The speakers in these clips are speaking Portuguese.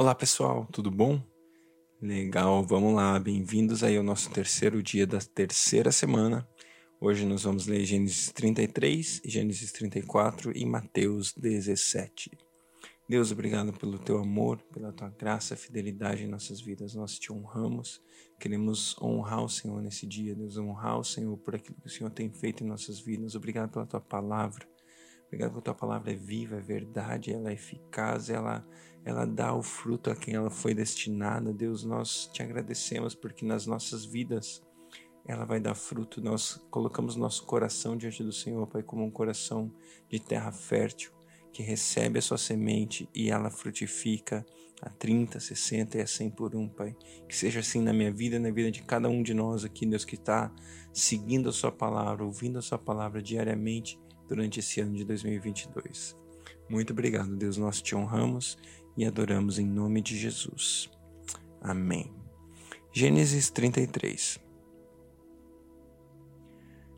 Olá pessoal, tudo bom? Legal, vamos lá, bem-vindos aí ao nosso terceiro dia da terceira semana. Hoje nós vamos ler Gênesis 33, Gênesis 34 e Mateus 17. Deus, obrigado pelo teu amor, pela tua graça, fidelidade em nossas vidas. Nós te honramos, queremos honrar o Senhor nesse dia, Deus, honrar o Senhor por aquilo que o Senhor tem feito em nossas vidas. Obrigado pela tua palavra. Obrigado porque a tua palavra é viva, é verdade, ela é eficaz, ela, ela dá o fruto a quem ela foi destinada. Deus, nós te agradecemos porque nas nossas vidas ela vai dar fruto. Nós colocamos nosso coração diante do Senhor, Pai, como um coração de terra fértil que recebe a sua semente e ela frutifica a 30, 60 e a 100 por um, Pai. Que seja assim na minha vida, na vida de cada um de nós aqui, Deus, que está seguindo a Sua palavra, ouvindo a Sua palavra diariamente durante esse ano de 2022. Muito obrigado, Deus. Nós te honramos e adoramos em nome de Jesus. Amém. Gênesis 33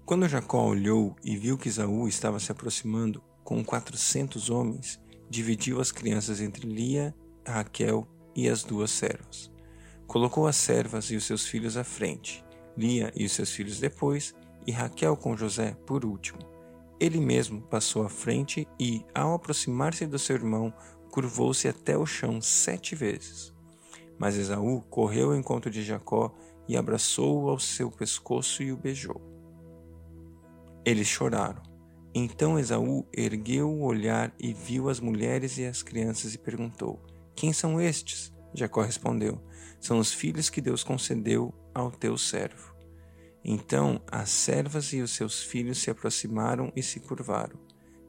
Quando Jacó olhou e viu que Esaú estava se aproximando com quatrocentos homens, dividiu as crianças entre Lia, Raquel e as duas servas. Colocou as servas e os seus filhos à frente, Lia e os seus filhos depois, e Raquel com José por último. Ele mesmo passou à frente e, ao aproximar-se do seu irmão, curvou-se até o chão sete vezes. Mas Esaú correu ao encontro de Jacó e abraçou-o ao seu pescoço e o beijou. Eles choraram. Então Esaú ergueu o olhar e viu as mulheres e as crianças e perguntou: Quem são estes? Jacó respondeu: São os filhos que Deus concedeu ao teu servo. Então as servas e os seus filhos se aproximaram e se curvaram.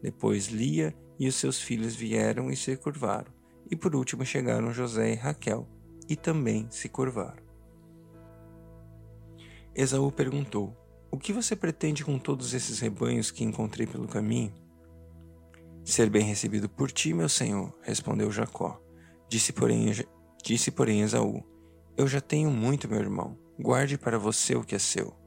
Depois Lia e os seus filhos vieram e se curvaram. E por último chegaram José e Raquel e também se curvaram. Esaú perguntou: O que você pretende com todos esses rebanhos que encontrei pelo caminho? Ser bem recebido por ti, meu senhor, respondeu Jacó. Disse porém, disse, porém Esaú: Eu já tenho muito, meu irmão. Guarde para você o que é seu.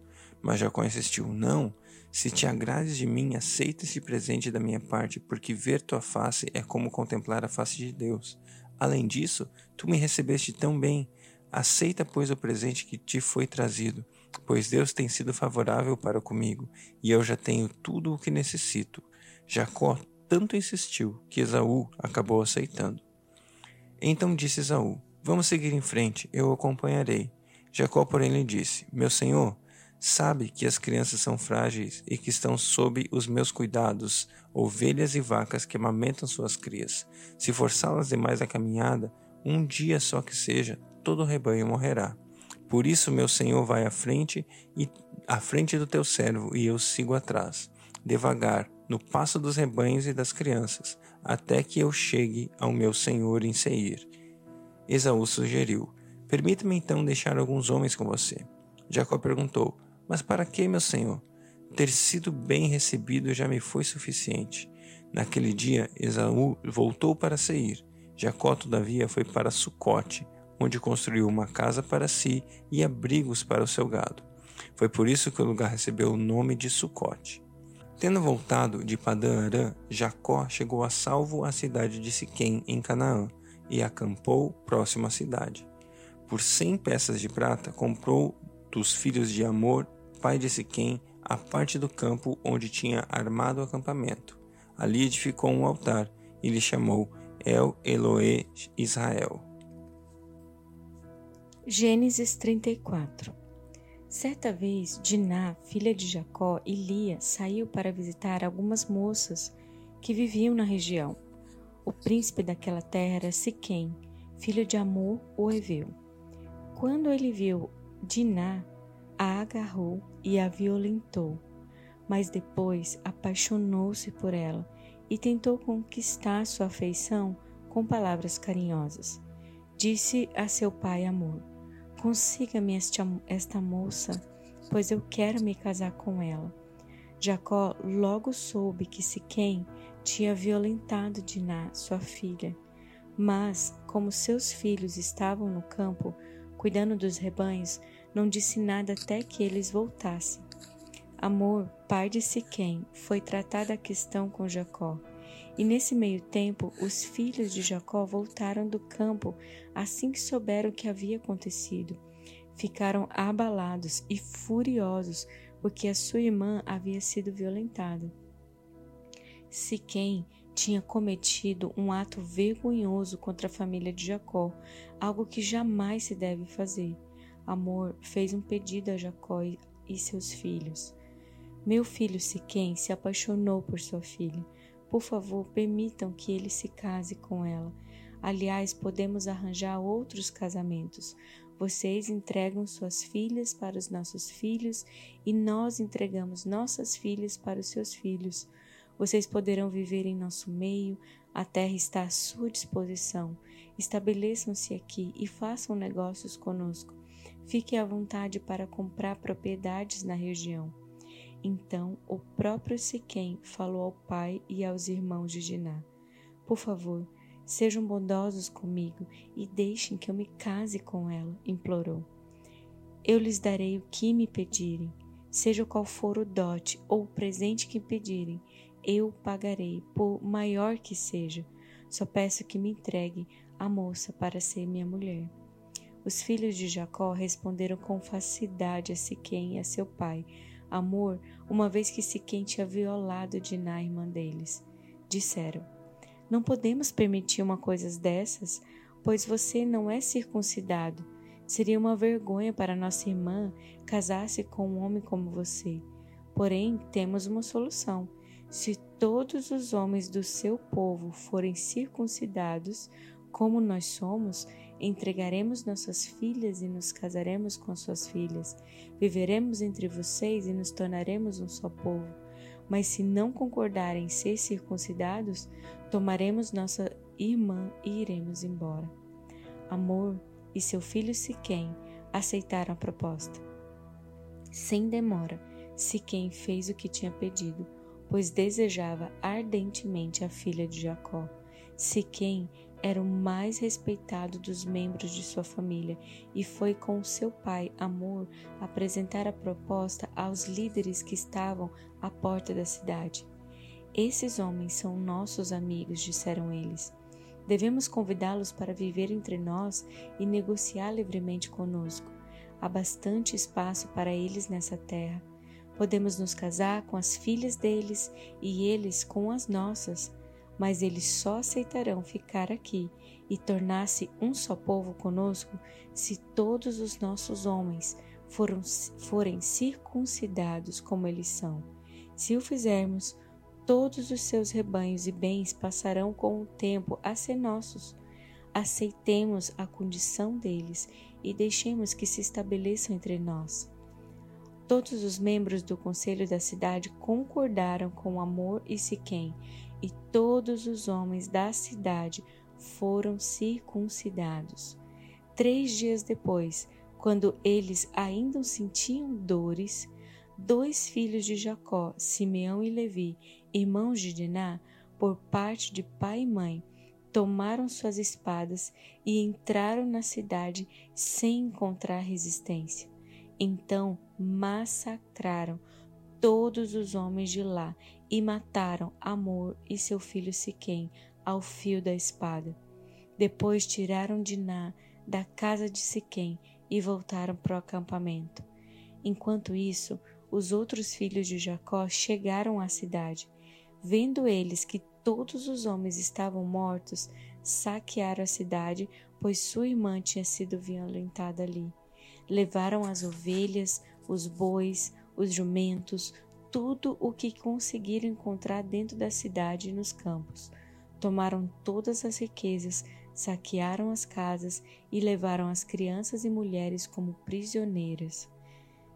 Mas Jacó insistiu: Não, se te agrades de mim, aceita esse presente da minha parte, porque ver tua face é como contemplar a face de Deus. Além disso, tu me recebeste tão bem. Aceita, pois, o presente que te foi trazido, pois Deus tem sido favorável para comigo, e eu já tenho tudo o que necessito. Jacó tanto insistiu que Esaú acabou aceitando. Então disse Esaú: Vamos seguir em frente, eu o acompanharei. Jacó, porém, lhe disse: Meu senhor, Sabe que as crianças são frágeis e que estão sob os meus cuidados, ovelhas e vacas que amamentam suas crias. Se forçá-las demais a caminhada, um dia só que seja, todo o rebanho morrerá. Por isso meu Senhor vai à frente e à frente do teu servo, e eu sigo atrás, devagar, no passo dos rebanhos e das crianças, até que eu chegue ao meu Senhor em Seir. Esaú sugeriu: Permita-me então deixar alguns homens com você. Jacó perguntou: mas para que, meu senhor? Ter sido bem recebido já me foi suficiente. Naquele dia, Esaú voltou para Seir. Jacó, todavia, foi para Sucote, onde construiu uma casa para si e abrigos para o seu gado. Foi por isso que o lugar recebeu o nome de Sucote. Tendo voltado de Padã Arã, Jacó chegou a salvo à cidade de Siquém, em Canaã, e acampou próximo à cidade. Por cem peças de prata, comprou dos filhos de Amor pai de Siquém, a parte do campo onde tinha armado o acampamento. Ali edificou um altar e lhe chamou El Eloé Israel. Gênesis 34 Certa vez, Diná, filha de Jacó, e Lia saiu para visitar algumas moças que viviam na região. O príncipe daquela terra era Siquém, filho de Amor, o Eveu. Quando ele viu Diná, a agarrou e a violentou, mas depois apaixonou-se por ela e tentou conquistar sua afeição com palavras carinhosas. Disse a seu pai Amor: Consiga-me esta moça, pois eu quero me casar com ela. Jacó logo soube que Siquém tinha violentado Diná, sua filha. Mas, como seus filhos estavam no campo, cuidando dos rebanhos, não disse nada até que eles voltassem. Amor, pai de Siquém, foi tratada a questão com Jacó. E nesse meio tempo, os filhos de Jacó voltaram do campo assim que souberam o que havia acontecido. Ficaram abalados e furiosos porque a sua irmã havia sido violentada. Siquém tinha cometido um ato vergonhoso contra a família de Jacó, algo que jamais se deve fazer. Amor fez um pedido a Jacó e seus filhos. Meu filho Siquém se apaixonou por sua filha. Por favor, permitam que ele se case com ela. Aliás, podemos arranjar outros casamentos. Vocês entregam suas filhas para os nossos filhos e nós entregamos nossas filhas para os seus filhos. Vocês poderão viver em nosso meio, a terra está à sua disposição. Estabeleçam-se aqui e façam negócios conosco. Fiquem à vontade para comprar propriedades na região. Então o próprio Siquém falou ao pai e aos irmãos de Diná: Por favor, sejam bondosos comigo e deixem que eu me case com ela, implorou. Eu lhes darei o que me pedirem, seja qual for o dote ou o presente que pedirem, eu pagarei, por maior que seja. Só peço que me entregue a moça para ser minha mulher. Os filhos de Jacó responderam com facilidade a Siquém e a seu pai, amor, uma vez que Siquém tinha violado Diná, irmã deles. Disseram: Não podemos permitir uma coisa dessas, pois você não é circuncidado. Seria uma vergonha para nossa irmã casar-se com um homem como você. Porém, temos uma solução. Se todos os homens do seu povo forem circuncidados, como nós somos, entregaremos nossas filhas e nos casaremos com suas filhas. Viveremos entre vocês e nos tornaremos um só povo. Mas se não concordarem em ser circuncidados, tomaremos nossa irmã e iremos embora. Amor e seu filho Siquém aceitaram a proposta. Sem demora, Siquém fez o que tinha pedido pois desejava ardentemente a filha de Jacó. Siquém era o mais respeitado dos membros de sua família e foi com seu pai, Amor, apresentar a proposta aos líderes que estavam à porta da cidade. Esses homens são nossos amigos, disseram eles. Devemos convidá-los para viver entre nós e negociar livremente conosco. Há bastante espaço para eles nessa terra. Podemos nos casar com as filhas deles e eles com as nossas, mas eles só aceitarão ficar aqui e tornar-se um só povo conosco se todos os nossos homens foram, forem circuncidados como eles são. Se o fizermos, todos os seus rebanhos e bens passarão com o tempo a ser nossos. Aceitemos a condição deles e deixemos que se estabeleçam entre nós. Todos os membros do conselho da cidade concordaram com Amor e Siquém, e todos os homens da cidade foram circuncidados. Três dias depois, quando eles ainda sentiam dores, dois filhos de Jacó, Simeão e Levi, irmãos de Diná, por parte de pai e mãe, tomaram suas espadas e entraram na cidade sem encontrar resistência. Então massacraram todos os homens de lá e mataram Amor e seu filho Siquém ao fio da espada. Depois tiraram Diná da casa de Siquém e voltaram para o acampamento. Enquanto isso, os outros filhos de Jacó chegaram à cidade. Vendo eles que todos os homens estavam mortos, saquearam a cidade, pois sua irmã tinha sido violentada ali. Levaram as ovelhas, os bois, os jumentos, tudo o que conseguiram encontrar dentro da cidade e nos campos. Tomaram todas as riquezas, saquearam as casas e levaram as crianças e mulheres como prisioneiras.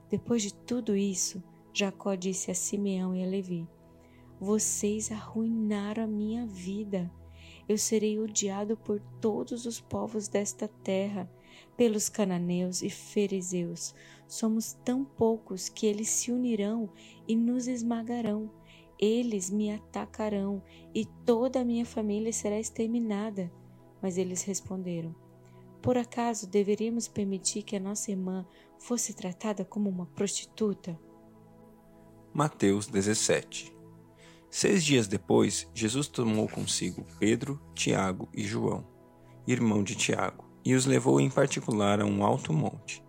Depois de tudo isso, Jacó disse a Simeão e a Levi: Vocês arruinaram a minha vida. Eu serei odiado por todos os povos desta terra pelos cananeus e fariseus. Somos tão poucos que eles se unirão e nos esmagarão. Eles me atacarão e toda a minha família será exterminada. Mas eles responderam: Por acaso deveríamos permitir que a nossa irmã fosse tratada como uma prostituta? Mateus 17 Seis dias depois, Jesus tomou consigo Pedro, Tiago e João, irmão de Tiago, e os levou em particular a um alto monte.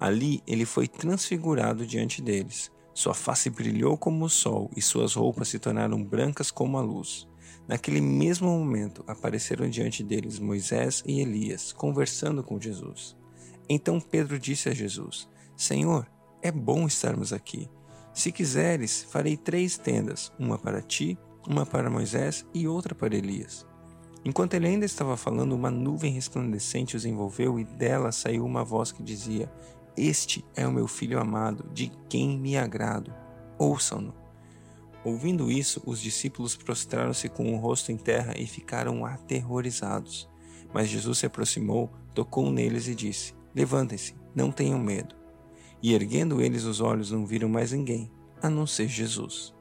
Ali ele foi transfigurado diante deles. Sua face brilhou como o sol e suas roupas se tornaram brancas como a luz. Naquele mesmo momento apareceram diante deles Moisés e Elias, conversando com Jesus. Então Pedro disse a Jesus: Senhor, é bom estarmos aqui. Se quiseres, farei três tendas: uma para ti, uma para Moisés e outra para Elias. Enquanto ele ainda estava falando, uma nuvem resplandecente os envolveu e dela saiu uma voz que dizia: Este é o meu filho amado, de quem me agrado. Ouçam-no. Ouvindo isso, os discípulos prostraram-se com o rosto em terra e ficaram aterrorizados. Mas Jesus se aproximou, tocou neles e disse: Levantem-se, não tenham medo. E erguendo eles os olhos, não viram mais ninguém, a não ser Jesus.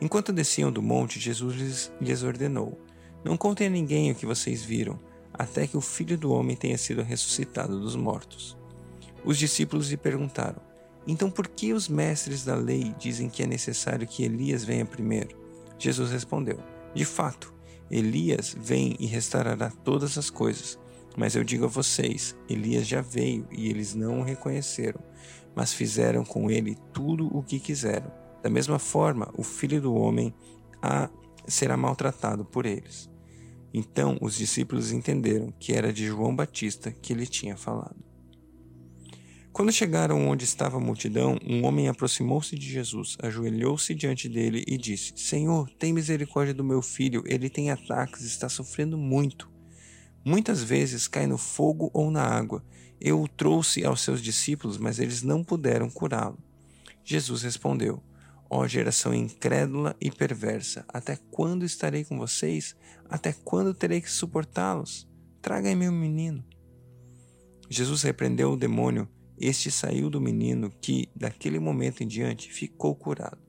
Enquanto desciam do monte, Jesus lhes, ordenou: Não contem a ninguém o que vocês viram, até que o filho do homem tenha sido ressuscitado dos mortos. Os discípulos lhe perguntaram: Então por que os mestres da lei dizem que é necessário que Elias venha primeiro? Jesus respondeu: De fato, Elias vem e restaurará todas as coisas. Mas eu digo a vocês: Elias já veio e eles não o reconheceram, mas fizeram com ele tudo o que quiseram. Da mesma forma, o filho do homem a, será maltratado por eles. Então os discípulos entenderam que era de João Batista que ele tinha falado. Quando chegaram onde estava a multidão, um homem aproximou-se de Jesus, ajoelhou-se diante dele e disse: Senhor, tem misericórdia do meu filho, ele tem ataques, está sofrendo muito. Muitas vezes cai no fogo ou na água. Eu o trouxe aos seus discípulos, mas eles não puderam curá-lo. Jesus respondeu: Ó oh, geração incrédula e perversa, até quando estarei com vocês? Até quando terei que suportá-los? Traga-me o menino. Jesus repreendeu o demônio. Este saiu do menino, que, daquele momento em diante, ficou curado.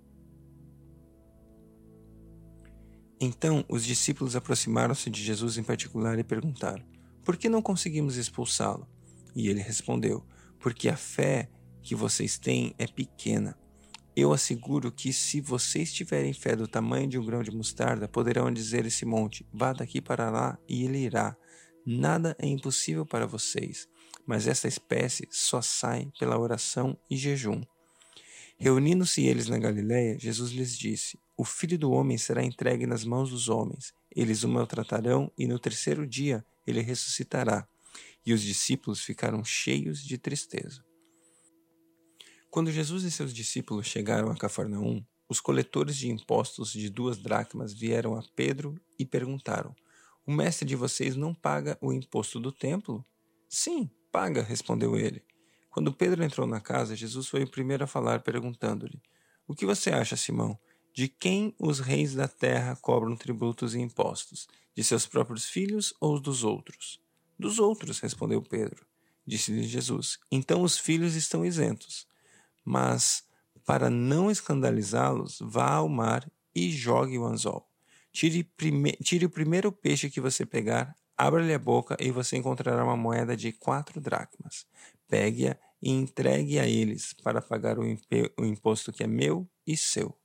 Então os discípulos aproximaram-se de Jesus em particular e perguntaram: Por que não conseguimos expulsá-lo? E ele respondeu: Porque a fé que vocês têm é pequena. Eu asseguro que, se vocês tiverem fé do tamanho de um grão de mostarda, poderão dizer esse monte: Vá daqui para lá, e ele irá. Nada é impossível para vocês, mas essa espécie só sai pela oração e jejum. Reunindo-se eles na Galiléia, Jesus lhes disse: O filho do homem será entregue nas mãos dos homens. Eles o maltratarão e no terceiro dia ele ressuscitará. E os discípulos ficaram cheios de tristeza. Quando Jesus e seus discípulos chegaram a Cafarnaum, os coletores de impostos de duas dracmas vieram a Pedro e perguntaram: O mestre de vocês não paga o imposto do templo? Sim, paga, respondeu ele. Quando Pedro entrou na casa, Jesus foi o primeiro a falar, perguntando-lhe: O que você acha, Simão? De quem os reis da terra cobram tributos e impostos? De seus próprios filhos ou dos outros? Dos outros, respondeu Pedro. Disse-lhe Jesus: Então os filhos estão isentos. Mas, para não escandalizá-los, vá ao mar e jogue o anzol. Tire, tire o primeiro peixe que você pegar, abra-lhe a boca e você encontrará uma moeda de quatro dracmas. Pegue-a e entregue a eles para pagar o, imposto que é meu e seu.